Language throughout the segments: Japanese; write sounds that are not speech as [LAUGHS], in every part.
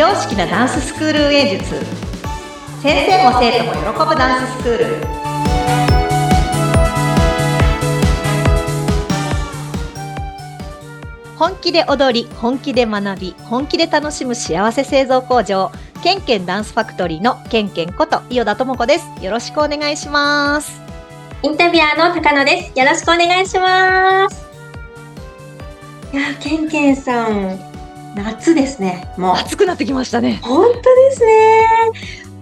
常識なダンススクール運営術。先生も生徒も喜ぶダンススクール。本気で踊り本気で学び本気で楽しむ幸せ製造工場。ケンケンダンスファクトリーのケンケンこと伊予田智子です。よろしくお願いします。インタビュアーの高野です。よろしくお願いします。いや、ケンケンさん、夏ですね。もう。暑くなってきましたね本当ですね。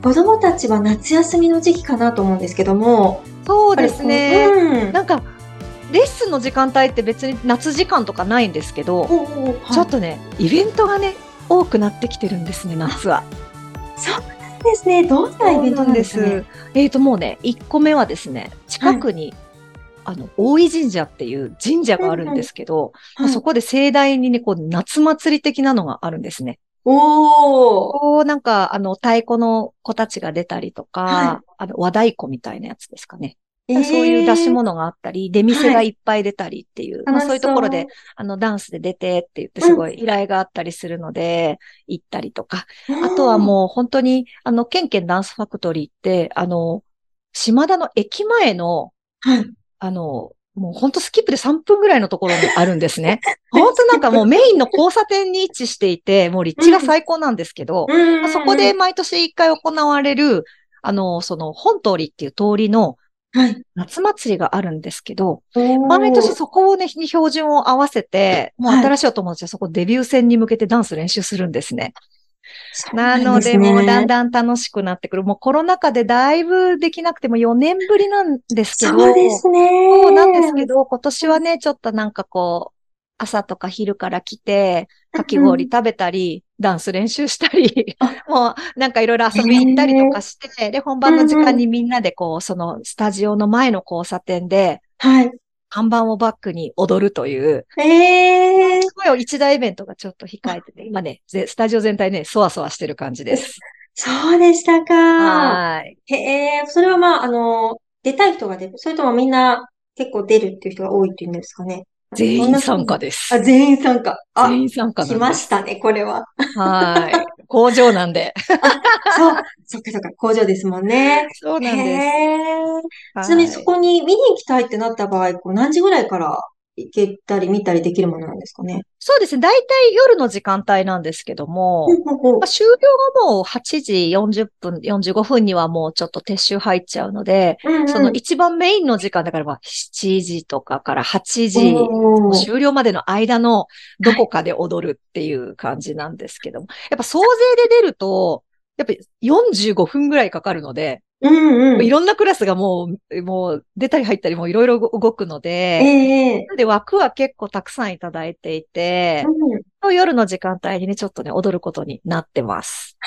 子供たちは夏休みの時期かなと思うんですけども。そうですね、うん。なんかレッスンの時間帯って別に夏時間とかないんですけど、おうおうちょっとねイベントがね多くなってきてるんですね夏は。そうなんですね。どんなイベントなんですかね。えっ、ともうね1個目はですね近くに、あの大井神社っていう神社があるんですけど、まあそこで盛大にねこう夏祭り的なのがあるんですね。おお。こうなんかあの太鼓の子たちが出たりとか、はあの和太鼓みたいなやつですかね。えーそういう出し物があったり、出店がいっぱい出たりっていう、まあ楽しそういうところで、あの、ダンスで出てって言ってすごい依頼があったりするので、行ったりとか。あとはもう本当に、あの、ケンケンダンスファクトリーって、あの、島田の駅前の、はい。あの、もう本当スキップで3分ぐらいのところにあるんですね。[LAUGHS] 本当なんかもうメインの交差点に位置していて、もう立地が最高なんですけど、うんまあそこで、毎年1回行われる、あの、その本通りっていう通りのはい。夏祭りがあるんですけど、毎毎年そこをね、に標準を合わせて、もうはい新しいお友達はそこデビュー戦に向けてダンス練習するんですね。なので、もうだんだん楽しくなってくる。もうコロナ禍でだいぶできなくても4年ぶりなんですけど。そうですね。そうなんですけど、今年はね、ちょっとなんかこう、朝とか昼から来て、かき氷食べたり、ダンス練習したり、もうなんかいろいろ遊びに行ったりとかして、で、本番の時間にみんなでこう、そのスタジオの前の交差点で、はい。看板をバックに踊るという、ええすごい一大イベントがちょっと控えてて、今ね、ぜスタジオ全体ね、そわそわしてる感じです。そうでしたか。はい。へえ、それはまあ、あの、出たい人が出る。それともみんな結構出るっていう人が多いっていうんですかね。全員参加で。です。あ、全員参加。あ、全員参加来。ましたね、これは。はい。工場なんで。そう、そっかそっか、工場ですもんね。そうなんです。ちなみにそこに見に行きたいってなった場合、こう何時ぐらいから行けたり見たりできるものなんですかね。そうですね。大体夜の時間帯なんですけども、まあ、終了がもう8時40分、45分にはもうちょっと撤収入っちゃうので、うんうんその一番メインの時間だからまあ7時とかから8時、終了までの間のどこかで踊るっていう感じなんですけども、やっぱ総勢で出ると、やっぱり45分ぐらいかかるので、うんうん。いろんなクラスがもう、もう出たり入ったりもいろいろ動くので、ええなので枠は結構たくさんいただいていて、うん夜の時間帯にね、ちょっとね、踊ることになってます。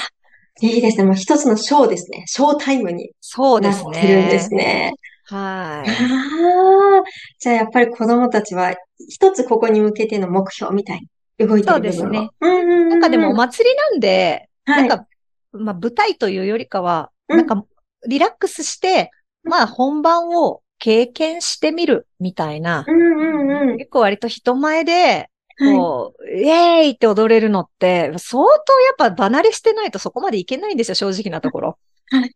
いいですね。もう一つのショーですね。ショータイムにそうですなってるんでね。すね。はい。ああ、じゃあやっぱり子供たちは一つここに向けての目標みたいに動いてる部分そうですねは。うんうんうん。なんかでもお祭りなんで、はい、なんか、まあ舞台というよりかは、うんなんかリラックスして、まあ本番を経験してみるみたいな、うんうんうん。結構割と人前で、はい。こう、イエーイって踊れるのって、相当やっぱ離れしてないとそこまでいけないんですよ、正直なところ。はい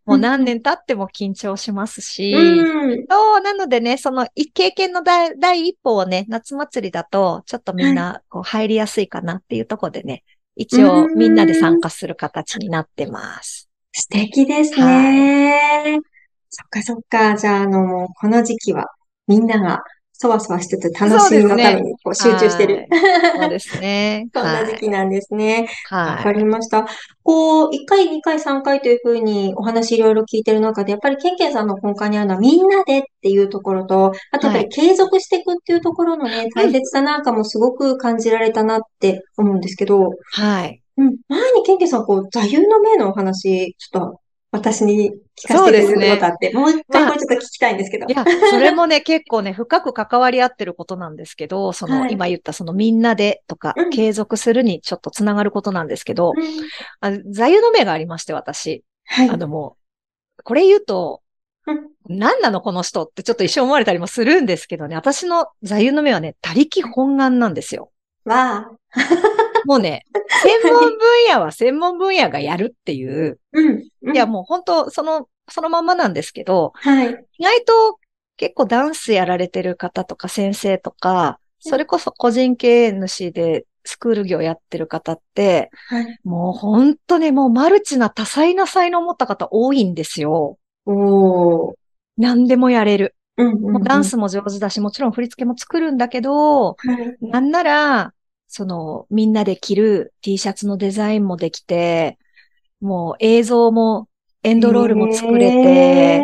もう何年経っても緊張しますし、うん。そう、なのでね、そのい経験の第第一歩をね、夏祭りだと、ちょっとみんなこう入りやすいかなっていうところでね、一応うんみんなで参加する形になってます。素敵ですね。そっかそっか。じゃあ、あの、この時期はみんながそわそわしつつ楽しみのためにこう集中してる。はい。そうですね。[LAUGHS] そんな時期なんですね。わかはい。はい。りました。こう、1回、2回、3回というふうにお話いろいろ聞いてる中で、やっぱりケンケンさんの根幹にあるのはみんなでっていうところと、あとやっぱり継続していくっていうところのね、大切さなんかもすごく感じられたなって思うんですけど、はい。うん、前にケンケンさん、こう、座右の銘のお話、ちょっと私に聞かせてくれることあって、もう一回これちょっと聞きたいんですけど。いや、それもね、結構ね、深く関わり合ってることなんですけど、その、はい今言ったそのみんなでとかうん、継続するにちょっとつながることなんですけど、うんあ座右の銘がありまして、私。はい。あのもう、これ言うと、うん何なのこの人ってちょっと一瞬思われたりもするんですけどね、私の座右の銘はね、他力本願なんですよ。わあ。[LAUGHS] もうね、専門分野は専門分野がやるっていう。うん。うんいや、もう本当、その、そのままなんですけど、はい。意外と結構ダンスやられてる方とか先生とか、それこそ個人経営主でスクール業やってる方って、はい。もう本当ね、もうマルチな多彩な才能を持った方多いんですよ。おー。何でもやれる。うんうんうん。もうダンスも上手だし、もちろん振り付けも作るんだけど、はい。なんなら、その、みんなで着る T シャツのデザインもできて、もう映像も、エンドロールも作れへーて、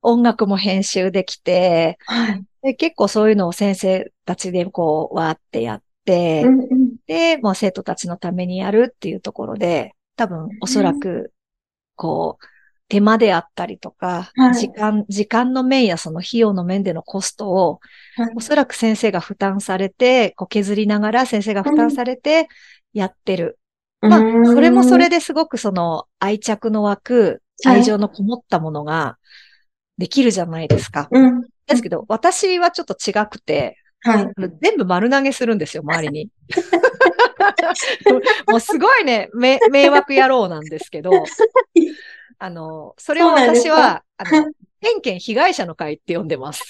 音楽も編集できて、はい。で結構そういうのを先生たちでこう、わーってやって、うんうん。で、もう生徒たちのためにやるっていうところで、多分おそらく、こう、手間であったりとか、はい時間、時間の面やその費用の面でのコストを、はいおそらく先生が負担されて、こう削りながら先生が負担されてやってる。まあ、それもそれですごくその愛着の湧く、はい愛情のこもったものができるじゃないですか。うん。ですけど、私はちょっと違くて、はい。全部丸投げするんですよ、周りに。[LAUGHS] もうすごいね、め迷惑野郎なんですけど、[LAUGHS] あの、それを私は、あの、偏見被害者の会って呼んでます。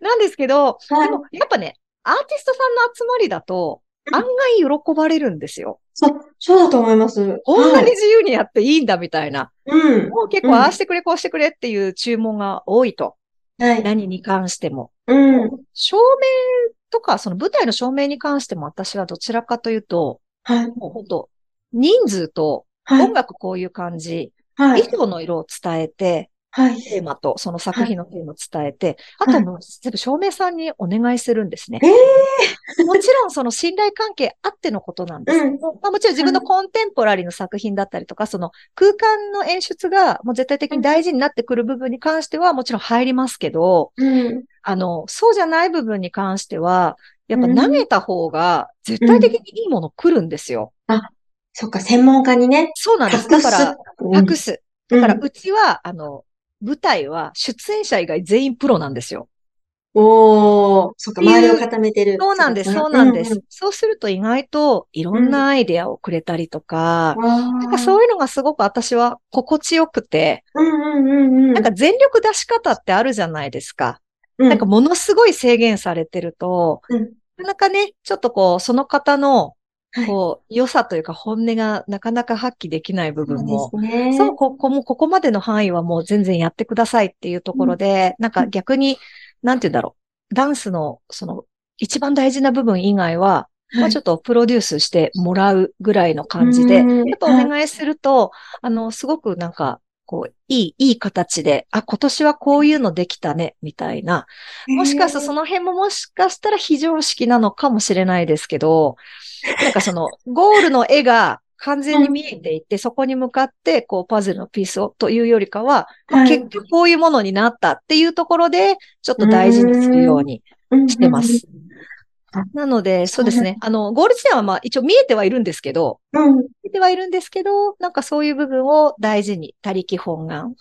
なんですけど、はいでもやっぱね、アーティストさんの集まりだと、うん案外喜ばれるんですよ。そう、そうだと思います。こんなにはい自由にやっていいんだみたいな。うん。もう結構ああしてくれ、こうしてくれっていう注文が多いと。はい。何に関しても。うん。照明とか、その舞台の照明に関しても私はどちらかというと、はい。もう本当人数とはい音。楽こういう感じ、はい。衣装の色を伝えて、はい。テーマとその作品のテーマを伝えて、あともう全部照明さんにお願いするんですね。えもちろんその信頼関係あってのことなんですけど、まあもちろん自分のコンテンポラリーの作品だったりとか、その空間の演出がもう絶対的に大事になってくる部分に関してはもちろん入りますけど、うん。あの、そうじゃない部分に関しては、やっぱうん投げた方が絶対的にいいもの来るんですよ。そっか、専門家にね、そうなんです。だから、託す。うんだから、うちは、あの、舞台は出演者以外全員プロなんですよ。おー、そっか、周りを固めてる。そうなんです、そうなんです。そうすると意外といろんなアイデアをくれたりとか、うん。あなんかう。そういうのがすごく私は心地よくて、うんうんうんうん。なんか全力出し方ってあるじゃないですか。うん、なんかものすごい制限されてると、うんなかなかね、ちょっとこう、その方の、はいこう、良さというか本音がなかなか発揮できない部分も、そうね。そう、ここも、ここまでの範囲はもう全然やってくださいっていうところで、なんか逆に、なんて言うんだろう。ダンスの、その、一番大事な部分以外は、まあちょっとプロデュースしてもらうぐらいの感じで、うん。やっぱお願い。すると、あの、すごくなんか、こう、いい、いい形で、あ、今年はこういうのできたね、みたいな。もしかするとその辺ももしかしたら非常識なのかもしれないですけど、[LAUGHS] なんかその、ゴールの絵が完全に見えていて、そこに向かって、こう、パズルのピースをというよりかは、まあはい。結局こういうものになったっていうところで、ちょっと大事にするようにしてます。なので、そうですね。あの、ゴール地点はまあ一応見えてはいるんですけど、うん。うん。見えてはいるんですけど、なんかそういう部分を大事に、他力本願。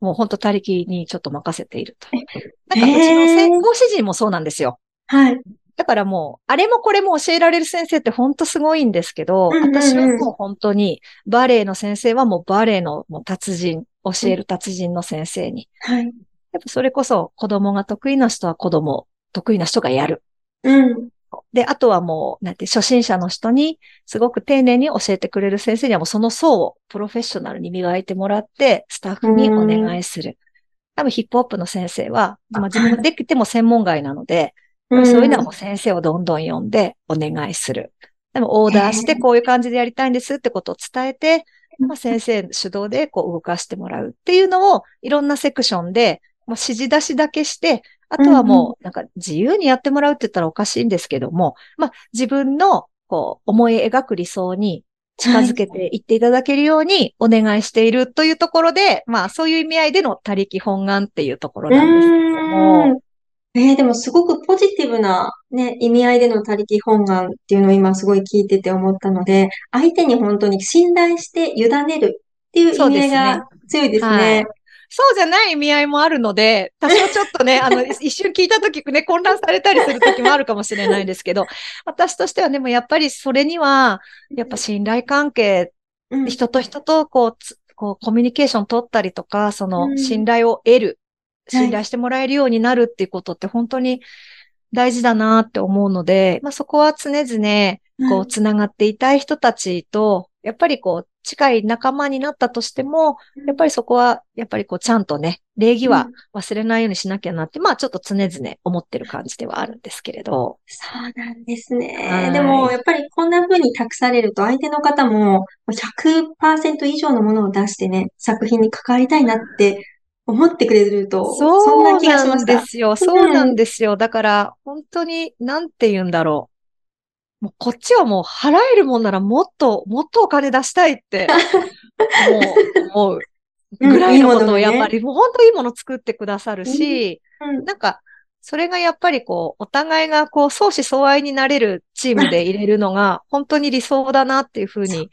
もう本当他力にちょっと任せていると。なんかうちの先行指示もそうなんですよ。はい。だからもう、あれもこれも教えられる先生って本当すごいんですけど、うんうんうん私はもう本当に、バレエの先生はもうバレエのもう達人、教える達人の先生に。はい。やっぱそれこそ子供が得意な人は子供、得意な人がやる。うん。で、あとはもう、なんて、初心者の人に、すごく丁寧に教えてくれる先生にはもうその層をプロフェッショナルに磨いてもらって、スタッフにお願いする。多分ヒップホップの先生は、まあ自分ができても専門外なので、うんそういうのはもう先生をどんどん呼んでお願いする。でもオーダーしてこういう感じでやりたいんですってことを伝えて、まあ、先生主導でこう動かしてもらうっていうのをいろんなセクションで、まあ、指示出しだけして、あとはもうなんか自由にやってもらうって言ったらおかしいんですけども、まあ自分のこう思い描く理想に近づけていっていただけるようにお願いしているというところで、まあそういう意味合いでの他力本願っていうところなんですけども、うん。えー、でもすごくポジティブなね、意味合いでの他力本願っていうのを今すごい聞いてて思ったので、相手に本当に信頼して委ねるっていう意味合いが強いですはい。ね。そうじゃない意味合いもあるので、多少ちょっとね、[LAUGHS] あの、一瞬聞いたときね、混乱されたりするときもあるかもしれないですけど、私としてはでもやっぱりそれには、やっぱ信頼関係、うん。人と人とこうつ、こう、コミュニケーション取ったりとか、そうん。の信頼を得る、はい。信頼してもらえるようになるっていうことって本当に大事だなって思うので、まあそこは常々、こうんう、つながっていたい人たちと、やっぱりこう、近い仲間になったとしても、やっぱりそこは、やっぱりこう、ちゃんとね、礼儀は忘れないようにしなきゃなって、まあちょっと常々思ってる感じではあるんですけれど。そうなんですね。はいでも、やっぱりこんな風に託されると、相手の方も100%以上のものを出してね、作品に関わりたいなって思ってくれると、そんそな気がしうなんました。ですよ。そうなんですよ。だから、本当に、なんて言うんだろう。もうこっちはもう払えるもんならもっと、[LAUGHS] もっとお金出したいって、もう思う。ぐらいのことをやっぱり、もう本当いいもの作ってくださるし、うん。なんか、それがやっぱりこう、お互いがこう、相思相愛になれるチームで入れるのが、本当に理想だなっていうふうに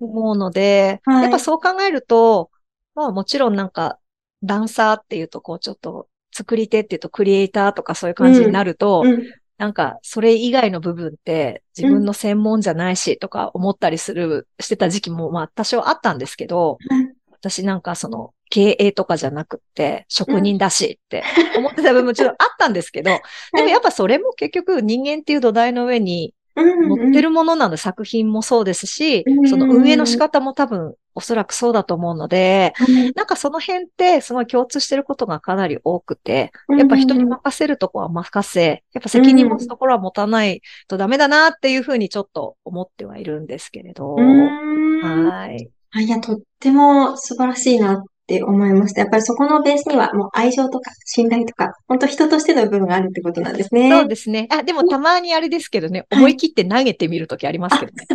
思うので、はい。やっぱそう考えると、まあもちろんなんか、ダンサーっていうとこう、ちょっと、作り手っていうとクリエイターとかそういう感じになると、うんなんか、それ以外の部分って自分の専門じゃないしとか思ったりする、してた時期もまあ多少あったんですけど、はい私なんかその経営とかじゃなくって職人だしって思ってた部分もちょっとあったんですけど、[LAUGHS] でもやっぱそれも結局人間っていう土台の上にうん乗ってるものなので、作品もそうですしうん、その運営の仕方も多分おそらくそうだと思うので、はいなんかその辺ってすごい共通してることがかなり多くて、うんやっぱ人に任せるとこは任せ、やっぱ責任持つところは持たないとダメだなっていうふうにちょっと思ってはいるんですけれど。はい。あいや、とっても素晴らしいなって思いました。やっぱりそこのベースにはもう愛情とか信頼とか、本当人としての部分があるってことなんですね。そうですね。あ、でもたまにあれですけどね、はい思い切って投げてみるときありますけどね。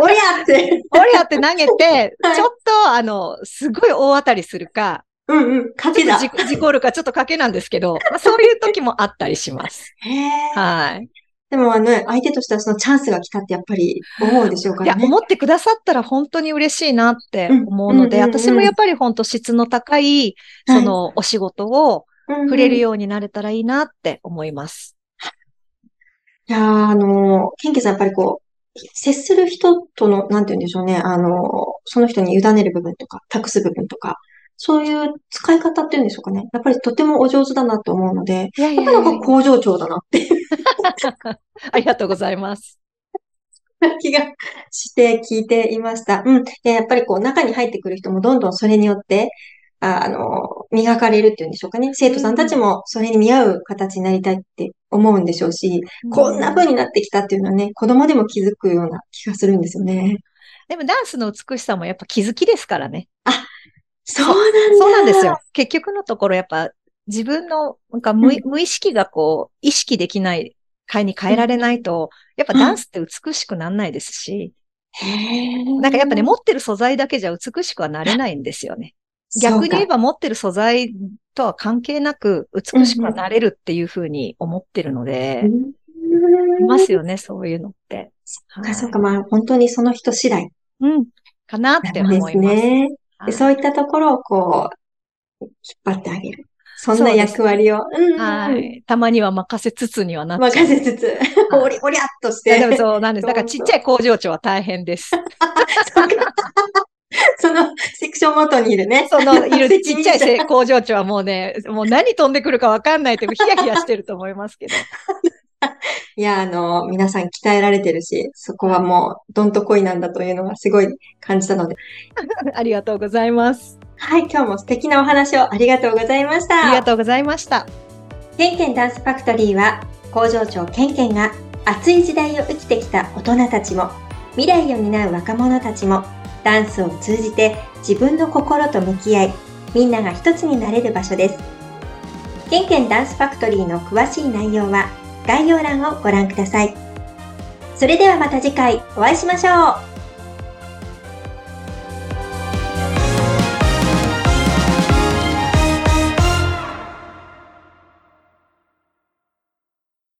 おりゃって。[LAUGHS] 俺やって投げて、はいちょっとあの、すごい大当たりするか、うんうん。賭けだ。事事故るかちょっと賭けなんですけど、まあ、そういう時もあったりします。へえ。はい。でもあの、相手としてはそのチャンスが来たってやっぱり思うでしょうかいや、らね。思ってくださったら本当に嬉しいなって思うので、私もやっぱり本当質の高い、そのお仕事を触れるよ。ようになれたらいいなって思います。いやー、あの、ケンケさんやっぱりこう、接する人との、なんて言うんでしょうね。あの、その人に委ねる部分とか、託す部分とか、そういう使い方っていうんでしょうかね。やっぱりとてもお上手だなと思うので、いやいやっぱりなんか工場長だなっていう [LAUGHS] ありがとうございます。気がして聞いていました。うん。で、やっぱりこう中に入ってくる人もどんどんそれによって、ああの、磨かれるっていうんでしょうかね。生徒さんたちもそれに見合う形になりたいって思うんでしょうし、こんな風になってきたっていうのはね、子供でも気づくような気がするんですよね。でもダンスの美しさもやっぱ気づきですからね。そうなんだ。そうなんですよ。結局のところやっぱ自分のなんか無,、無意識がこう意識できない会に変えられないと、やっぱダンスって美しくならないですし、なんかやっぱね、持ってる素材だけじゃ美しくはなれないんですよね。逆に言えば持ってる素材とは関係なく美しくはなれるっていうふうに思ってるので。いますよね、そういうのって。そうか、そうか。まあ、本当にその人次第うん。かなって思います。ね。はいでそういったところをこう、引っ張ってあげる。そんな役割を。うんうんはい。たまには任せつつにはなっ。任せつつ、はいおり、おりゃっとしいやでもて。そうなんです。だからちっちゃい工場長は大変です。[LAUGHS] そのセクションごとにいるね。その、いる [LAUGHS] ちっちゃい工場長はもうね、もう何飛んでくるかわかんないって、ヒヤヒヤしてると思いますけど。[LAUGHS] いや、あの、皆さん鍛えられてるし、そこはもう、どんとこいなんだというのがすごい感じたので。ありがとうございます。はい、今日も素敵なお話をありがとうございました。ありがとうございました。ケンケンダンスファクトリーは工場長ケンケンが熱い時代を生きてきた大人たちも未来を担う若者たちもダンスを通じて自分の心と向き合いみんなが一つになれる場所です。ケンケンダンスファクトリーの詳しい内容は概要欄をご覧ください。それではまた次回お会いしましょう